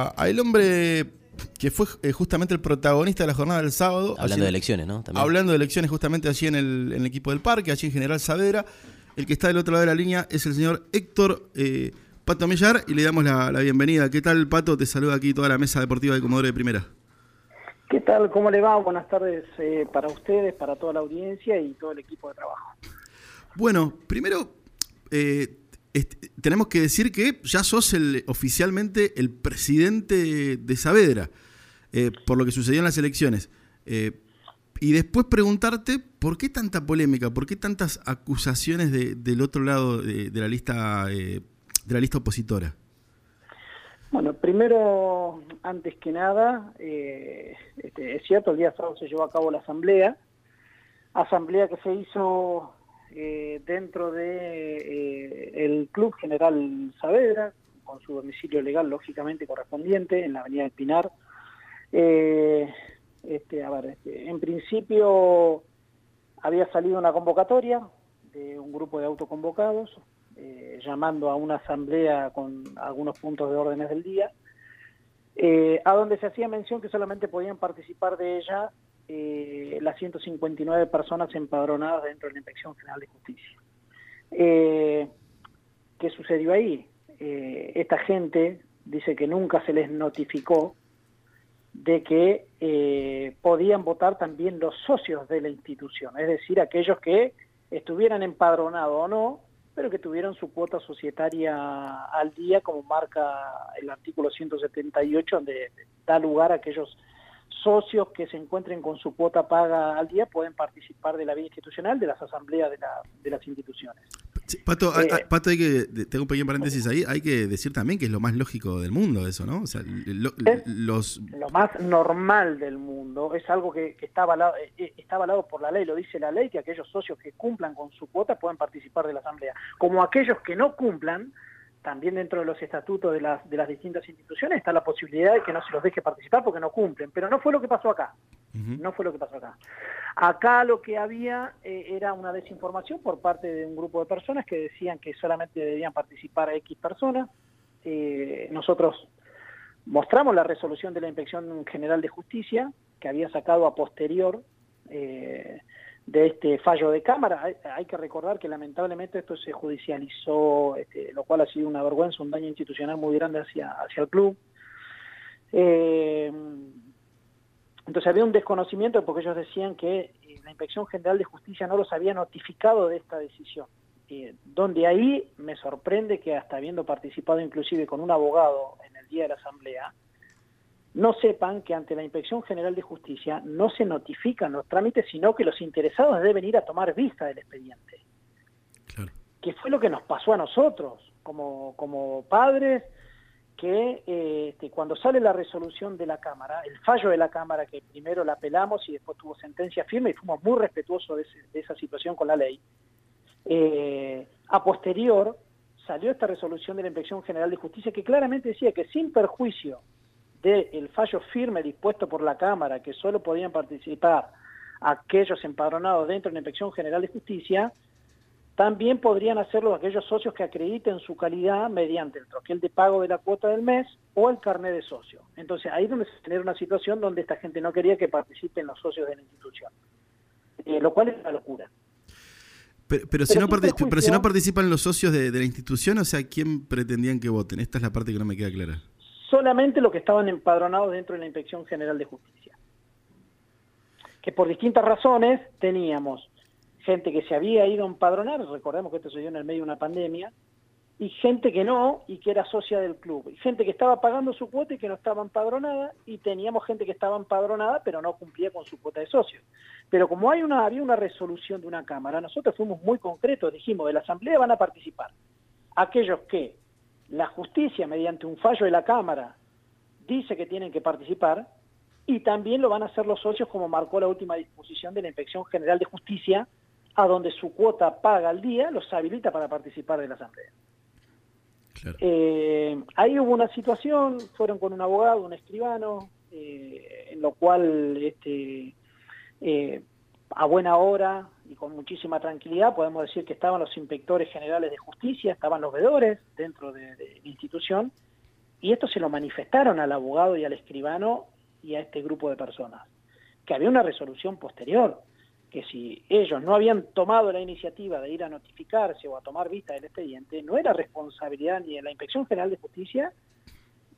a el hombre que fue eh, justamente el protagonista de la jornada del sábado. Hablando de elecciones, ¿no? Hablando de elecciones justamente allí en el, en el, equipo del parque, allí en General Saavedra. El que está del otro lado de la línea es el señor Héctor eh, Pato Millar y le damos la, bienvenida. ¿Qué tal, Pato? Te saluda aquí toda la mesa deportiva de Comodoro de Primera. ¿Qué tal? ¿Cómo le va? Buenas tardes eh, para ustedes, para toda la audiencia y todo el equipo de trabajo. Bueno, primero tenemos que decir que ya sos el, oficialmente el presidente de Saavedra, eh, por lo que sucedió en las elecciones. Eh, y después preguntarte por qué tanta polémica, por qué tantas acusaciones del otro lado de, la lista eh, de la lista opositora. Bueno, primero, antes que nada, este, es cierto, el día sábado se llevó a cabo la asamblea, asamblea que se hizo eh, dentro de eh, el Club General Saavedra, con su domicilio legal lógicamente correspondiente en la Avenida del Pinar. Eh, este, este, en principio había salido una convocatoria de un grupo de autoconvocados llamando a una asamblea con algunos puntos de órdenes del día, a donde se hacía mención que solamente podían participar de ella eh, las 159 personas empadronadas dentro de la Inspección General de Justicia. Eh, ¿Qué sucedió ahí? Eh, esta gente dice que nunca se les notificó de que eh, podían votar también los socios de la institución, es decir, aquellos que estuvieran empadronados o no, pero que tuvieran su cuota societaria al día, como marca el artículo 178, donde da lugar a aquellos socios que se encuentren con su cuota paga al día pueden participar de la vida institucional de las asambleas de, la, de las instituciones. Pato, eh, Pato, hay que, tengo un pequeño paréntesis ahí, hay que decir también que es lo más lógico del mundo eso, ¿no? O sea, lo, los... lo más normal del mundo, es algo que, está, avalado, eh, eh, está avalado por la ley, lo dice la ley, que aquellos socios que cumplan con su cuota pueden participar de la asamblea. Como aquellos que no cumplan, también dentro de los estatutos de las, de las distintas instituciones está la posibilidad de que no se los deje participar porque no cumplen, pero no fue lo que pasó acá, no fue lo que pasó acá. Acá lo que había eh, era una desinformación por parte de un grupo de personas que decían que solamente debían participar a X personas. Eh, nosotros mostramos la resolución de la Inspección General de Justicia que había sacado a posterior eh, de este fallo de Cámara. Hay, que recordar que lamentablemente esto se judicializó, este, lo cual ha sido una vergüenza, un daño institucional muy grande hacia, hacia el club. Eh, entonces había un desconocimiento porque ellos decían que eh, la Inspección General de Justicia no los había notificado de esta decisión. Eh, donde ahí me sorprende que hasta habiendo participado inclusive con un abogado en el día de la asamblea, no sepan que ante la Inspección General de Justicia no se notifican los trámites, sino que los interesados deben ir a tomar vista del expediente. Claro. Que fue lo que nos pasó a nosotros, como, como padres, que eh, este, cuando sale la resolución de la Cámara, el fallo de la Cámara, que primero la apelamos y después tuvo sentencia firme y fuimos muy respetuosos de, esa situación con la ley, eh, a posterior salió esta resolución de la Inspección General de Justicia que claramente decía que sin perjuicio del fallo firme dispuesto por la Cámara que solo podían participar aquellos empadronados dentro de la Inspección General de Justicia, también podrían hacerlo aquellos socios que acrediten su calidad mediante el troquel de pago de la cuota del mes o el carnet de socio. Entonces ahí es donde se genera una situación donde esta gente no quería que participen los socios de la institución, eh, lo cual es una locura. Pero, si, no pero si no participan los socios de, de la institución, o sea, ¿quién pretendían que voten? Esta es la parte que no me queda clara solamente los que estaban empadronados dentro de la Inspección General de Justicia. Que por distintas razones teníamos gente que se había ido a empadronar, recordemos que esto se dio en el medio de una pandemia, y gente que no, y que era socia del club, y gente que estaba pagando su cuota y que no estaba empadronada, y teníamos gente que estaba empadronada pero no cumplía con su cuota de socio. Pero como hay una, había una resolución de una Cámara, nosotros fuimos muy concretos, dijimos, de la Asamblea van a participar aquellos que la justicia, mediante un fallo de la Cámara, dice que tienen que participar y también lo van a hacer los socios como marcó la última disposición de la Inspección General de Justicia, a donde su cuota paga al día los habilita para participar de la Asamblea. Eh, ahí hubo una situación, fueron con un abogado, un escribano, eh, en lo cual este, eh, a buena hora y con muchísima tranquilidad podemos decir que estaban los inspectores generales de justicia, estaban los vedores dentro de, la institución y esto se lo manifestaron al abogado y al escribano y a este grupo de personas, que había una resolución posterior, que si ellos no habían tomado la iniciativa de ir a notificarse o a tomar vista del expediente, no era responsabilidad ni de la Inspección General de Justicia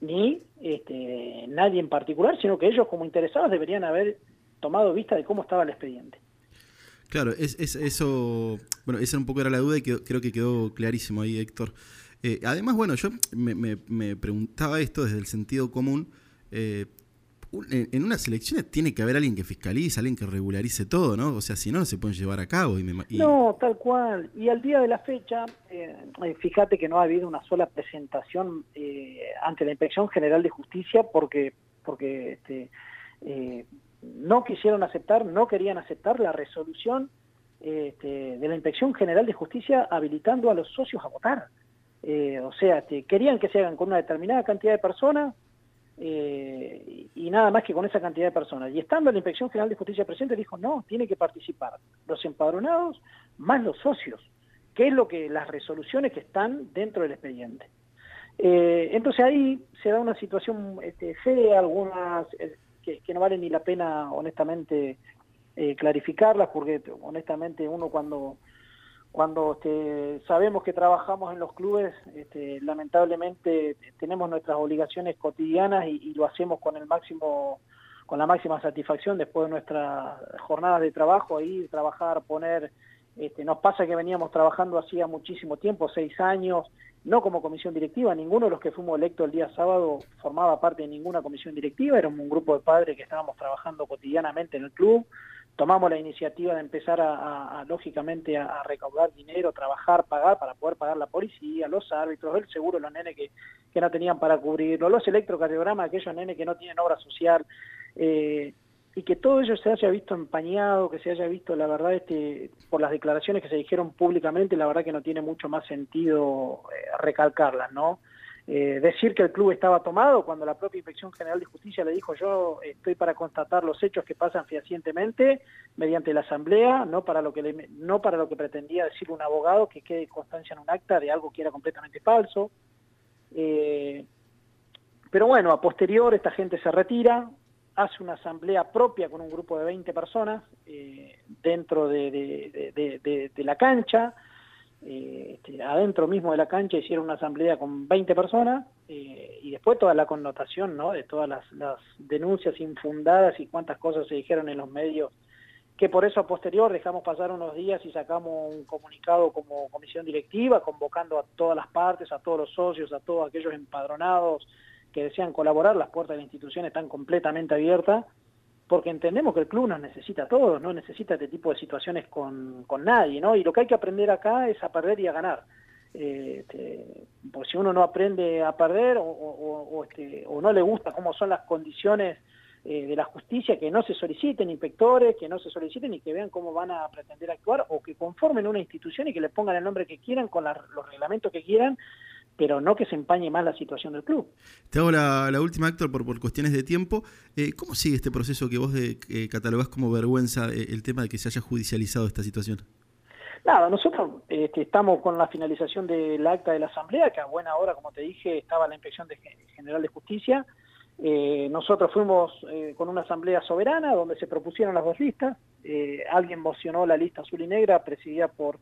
ni este, nadie en particular, sino que ellos como interesados deberían haber tomado vista de cómo estaba el expediente. Claro, es, eso, bueno, esa un poco era la duda y creo que quedó clarísimo ahí, Héctor. Eh, además, bueno, yo me, preguntaba esto desde el sentido común. Eh, en unas elecciones tiene que haber alguien que fiscalice, alguien que regularice todo, ¿no? O sea, si no, no se pueden llevar a cabo. Y No, tal cual. Y al día de la fecha, eh, fíjate que no ha habido una sola presentación ante la Inspección General de Justicia porque, porque este, no quisieron aceptar, no querían aceptar la resolución este, de la Inspección General de Justicia habilitando a los socios a votar. Eh, o sea, querían que se hagan con una determinada cantidad de personas eh, y nada más que con esa cantidad de personas. Y estando la Inspección General de Justicia presente, dijo, no, tiene que participar los empadronados más los socios, que es lo que las resoluciones que están dentro del expediente. Eh, entonces ahí se da una situación este, fea, algunas que, no vale ni la pena, honestamente, eh, clarificarlas, porque honestamente uno cuando cuando este, sabemos que trabajamos en los clubes, este, lamentablemente tenemos nuestras obligaciones cotidianas y, lo hacemos con el máximo, con la máxima satisfacción después de nuestras jornadas de trabajo, ahí trabajar, poner, este, nos pasa que veníamos trabajando hacía muchísimo tiempo, seis años, no como comisión directiva, ninguno de los que fuimos electos el día sábado formaba parte de ninguna comisión directiva, éramos un grupo de padres que estábamos trabajando cotidianamente en el club, tomamos la iniciativa de empezar a, lógicamente a, recaudar dinero, trabajar, pagar para poder pagar la policía, los árbitros, el seguro, los nenes que, no tenían para cubrirlo, los electrocardiogramas, aquellos nenes que no tienen obra social, eh, y que todo ello se haya visto empañado, que se haya visto, la verdad, este, por las declaraciones que se dijeron públicamente, la verdad que no tiene mucho más sentido eh, recalcarlas, ¿no? Eh, decir que el club estaba tomado cuando la propia Inspección General de Justicia le dijo yo estoy para constatar los hechos que pasan fehacientemente mediante la asamblea, no para lo que no para lo que pretendía decir un abogado que quede constancia en un acta de algo que era completamente falso. Eh, pero bueno, a posterior esta gente se retira, hace una asamblea propia con un grupo de 20 personas eh, dentro de, la cancha, eh, este, adentro mismo de la cancha hicieron una asamblea con 20 personas eh, y después toda la connotación ¿no? de todas las, denuncias infundadas y cuántas cosas se dijeron en los medios que por eso a posterior dejamos pasar unos días y sacamos un comunicado como comisión directiva convocando a todas las partes, a todos los socios, a todos aquellos empadronados, que desean colaborar, las puertas de la institución están completamente abiertas, porque entendemos que el club nos necesita a todos, no necesita este tipo de situaciones con, con nadie, ¿no? Y lo que hay que aprender acá es a perder y a ganar. Eh, este, si uno no aprende a perder o, o, este, no le gusta cómo son las condiciones eh, de la justicia, que no se soliciten inspectores, que no se soliciten y que vean cómo van a pretender actuar o que conformen una institución y que le pongan el nombre que quieran con los reglamentos que quieran pero no que se empañe más la situación del club. Te hago la, última, Héctor, por, por cuestiones de tiempo. Eh, ¿Cómo sigue este proceso que vos de, eh, catalogás como vergüenza eh, el tema de que se haya judicializado esta situación? Nada, nosotros este, estamos con la finalización del acta de la Asamblea, que a buena hora, como te dije, estaba la Inspección de, General de Justicia. nosotros fuimos con una asamblea soberana donde se propusieron las dos listas. alguien mocionó la lista azul y negra, presidida por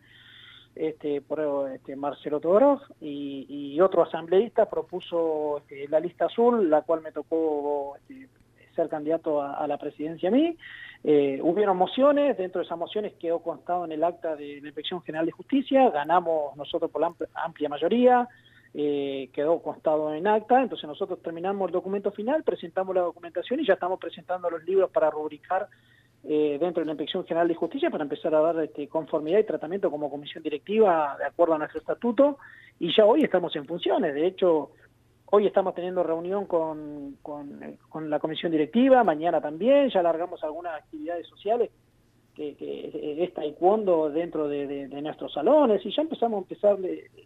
este, por este, Marcelo Todorov y, otro asambleísta propuso este, la lista azul, la cual me tocó este, ser candidato a, la presidencia a mí. Eh, hubieron mociones, dentro de esas mociones quedó constado en el acta de la Inspección General de Justicia, ganamos nosotros por la amplia, mayoría, eh, quedó constado en acta, entonces nosotros terminamos el documento final, presentamos la documentación y ya estamos presentando los libros para rubricar eh, dentro de la Inspección General de Justicia para empezar a dar este, conformidad y tratamiento como comisión directiva de acuerdo a nuestro estatuto y ya hoy estamos en funciones. De hecho, hoy estamos teniendo reunión con, con, la comisión directiva, mañana también, ya largamos algunas actividades sociales que, que es taekwondo dentro de, nuestros salones y ya empezamos a empezar,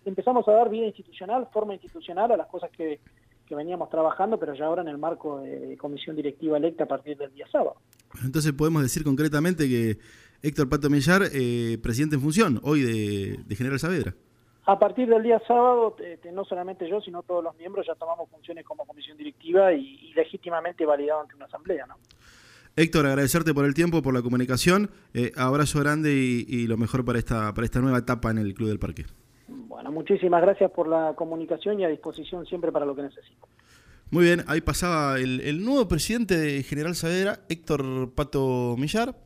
empezamos a dar vida institucional, forma institucional a las cosas que, que veníamos trabajando, pero ya ahora en el marco de comisión directiva electa a partir del día sábado. Entonces podemos decir concretamente que Héctor Pato Millar, eh, presidente en función hoy de, General Saavedra. A partir del día sábado, no solamente yo, sino todos los miembros ya tomamos funciones como comisión directiva y, legítimamente validado ante una asamblea. ¿no? Héctor, agradecerte por el tiempo, por la comunicación. Eh, abrazo grande y, lo mejor para esta, para esta nueva etapa en el Club del Parque. Bueno, muchísimas gracias por la comunicación y a disposición siempre para lo que necesito. Muy bien, ahí pasaba el, nuevo presidente de General Saavedra, Héctor Pato Millar.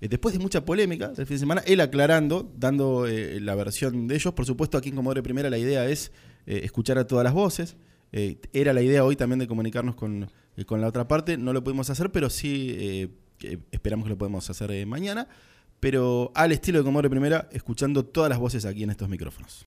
Eh, después de mucha polémica del fin de semana, él aclarando, dando eh, la versión de ellos. Por supuesto, aquí en Comodore Primera la idea es eh, escuchar a todas las voces. era la idea hoy también de comunicarnos con, con, la otra parte. No lo pudimos hacer, pero sí esperamos que lo podemos hacer mañana. Pero al estilo de Comodore Primera, escuchando todas las voces aquí en estos micrófonos.